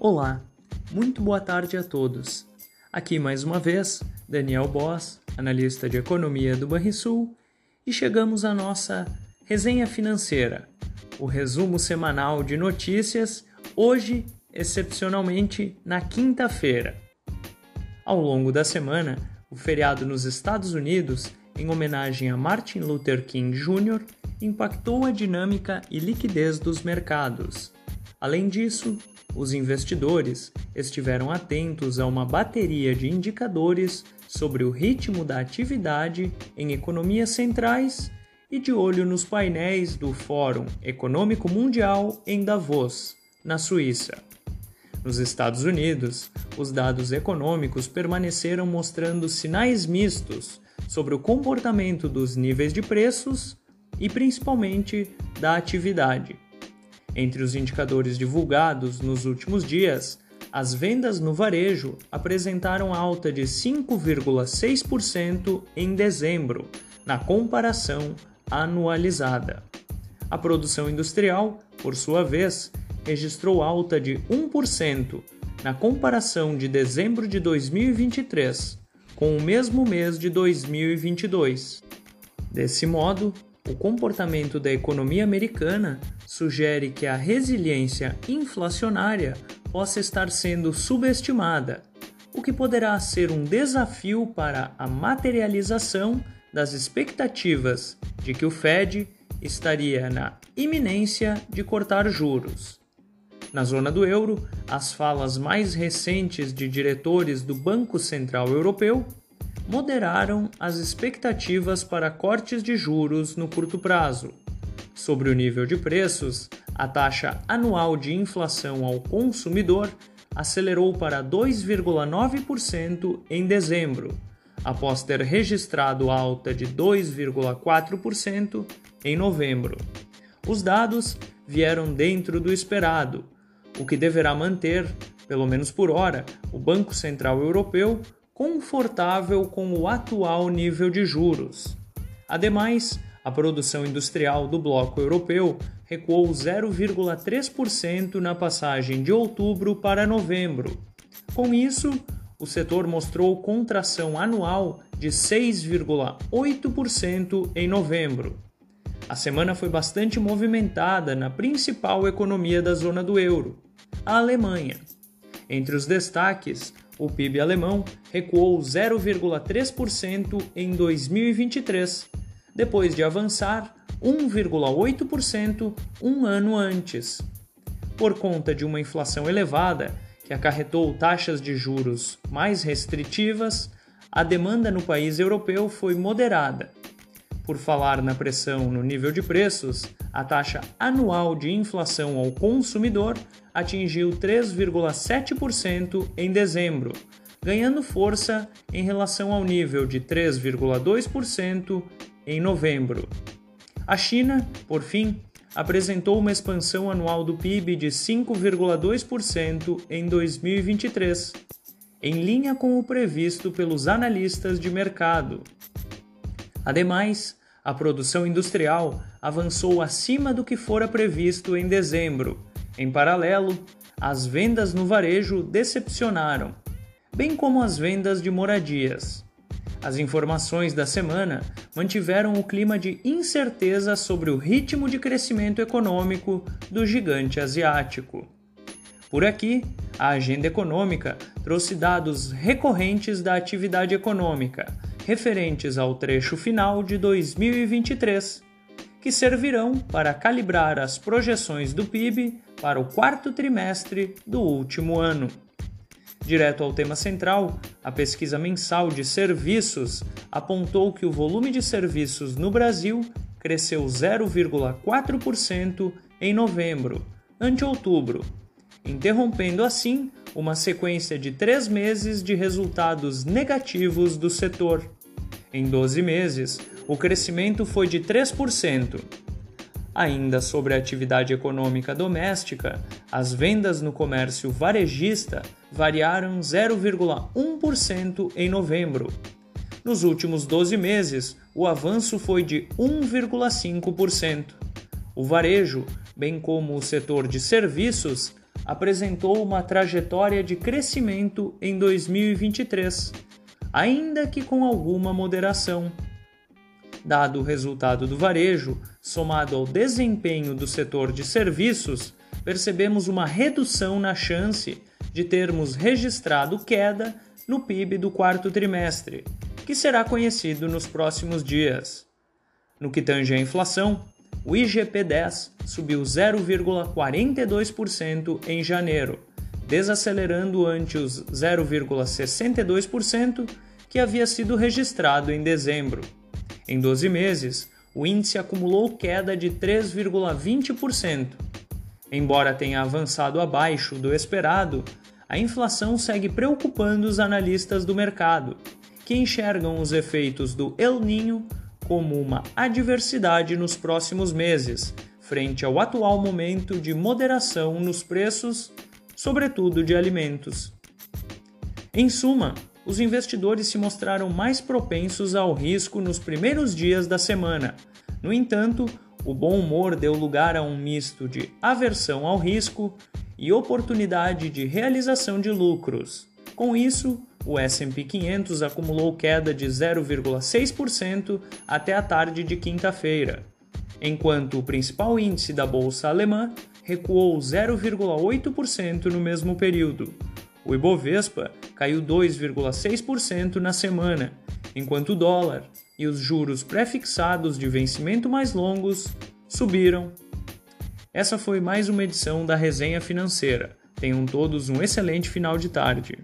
Olá, muito boa tarde a todos. Aqui mais uma vez, Daniel Boss, analista de economia do Banrisul, e chegamos à nossa resenha financeira, o resumo semanal de notícias, hoje, excepcionalmente, na quinta-feira. Ao longo da semana, o feriado nos Estados Unidos, em homenagem a Martin Luther King Jr., impactou a dinâmica e liquidez dos mercados. Além disso, os investidores estiveram atentos a uma bateria de indicadores sobre o ritmo da atividade em economias centrais e de olho nos painéis do Fórum Econômico Mundial em Davos, na Suíça. Nos Estados Unidos, os dados econômicos permaneceram mostrando sinais mistos sobre o comportamento dos níveis de preços e principalmente da atividade. Entre os indicadores divulgados nos últimos dias, as vendas no varejo apresentaram alta de 5,6% em dezembro, na comparação anualizada. A produção industrial, por sua vez, registrou alta de 1% na comparação de dezembro de 2023 com o mesmo mês de 2022. Desse modo, o comportamento da economia americana sugere que a resiliência inflacionária possa estar sendo subestimada, o que poderá ser um desafio para a materialização das expectativas de que o Fed estaria na iminência de cortar juros. Na zona do euro, as falas mais recentes de diretores do Banco Central Europeu moderaram as expectativas para cortes de juros no curto prazo. Sobre o nível de preços, a taxa anual de inflação ao consumidor acelerou para 2,9% em dezembro, após ter registrado alta de 2,4% em novembro. Os dados vieram dentro do esperado, o que deverá manter, pelo menos por hora, o Banco Central Europeu confortável com o atual nível de juros. Ademais, a produção industrial do bloco europeu recuou 0,3% na passagem de outubro para novembro. Com isso, o setor mostrou contração anual de 6,8% em novembro. A semana foi bastante movimentada na principal economia da zona do euro, a Alemanha. Entre os destaques, o PIB alemão recuou 0,3% em 2023, depois de avançar 1,8% um ano antes. Por conta de uma inflação elevada, que acarretou taxas de juros mais restritivas, a demanda no país europeu foi moderada. Por falar na pressão no nível de preços, a taxa anual de inflação ao consumidor atingiu 3,7% em dezembro, ganhando força em relação ao nível de 3,2% em novembro. A China, por fim, apresentou uma expansão anual do PIB de 5,2% em 2023, em linha com o previsto pelos analistas de mercado. Ademais, a produção industrial avançou acima do que fora previsto em dezembro, em paralelo, as vendas no varejo decepcionaram, bem como as vendas de moradias. As informações da semana mantiveram o clima de incerteza sobre o ritmo de crescimento econômico do gigante asiático. Por aqui, a agenda econômica trouxe dados recorrentes da atividade econômica, referentes ao trecho final de 2023, que servirão para calibrar as projeções do PIB para o quarto trimestre do último ano. Direto ao tema central, a pesquisa mensal de serviços apontou que o volume de serviços no Brasil cresceu 0,4% em novembro, ante outubro, interrompendo assim uma sequência de três meses de resultados negativos do setor. Em 12 meses, o crescimento foi de 3%. Ainda sobre a atividade econômica doméstica, as vendas no comércio varejista variaram 0,1% em novembro. Nos últimos 12 meses, o avanço foi de 1,5%. O varejo, bem como o setor de serviços, apresentou uma trajetória de crescimento em 2023, ainda que com alguma moderação. Dado o resultado do varejo, somado ao desempenho do setor de serviços, percebemos uma redução na chance de termos registrado queda no PIB do quarto trimestre, que será conhecido nos próximos dias. No que tange à inflação, o IGP-10 subiu 0,42% em janeiro, desacelerando ante os 0,62% que havia sido registrado em dezembro. Em 12 meses, o índice acumulou queda de 3,20%. Embora tenha avançado abaixo do esperado, a inflação segue preocupando os analistas do mercado, que enxergam os efeitos do El Ninho como uma adversidade nos próximos meses, frente ao atual momento de moderação nos preços, sobretudo de alimentos. Em suma, os investidores se mostraram mais propensos ao risco nos primeiros dias da semana. No entanto, o bom humor deu lugar a um misto de aversão ao risco e oportunidade de realização de lucros. Com isso, o S&P 500 acumulou queda de 0,6% até a tarde de quinta-feira, enquanto o principal índice da bolsa alemã recuou 0,8% no mesmo período. O Ibovespa caiu 2,6% na semana, enquanto o dólar e os juros prefixados de vencimento mais longos subiram. Essa foi mais uma edição da Resenha Financeira. Tenham todos um excelente final de tarde.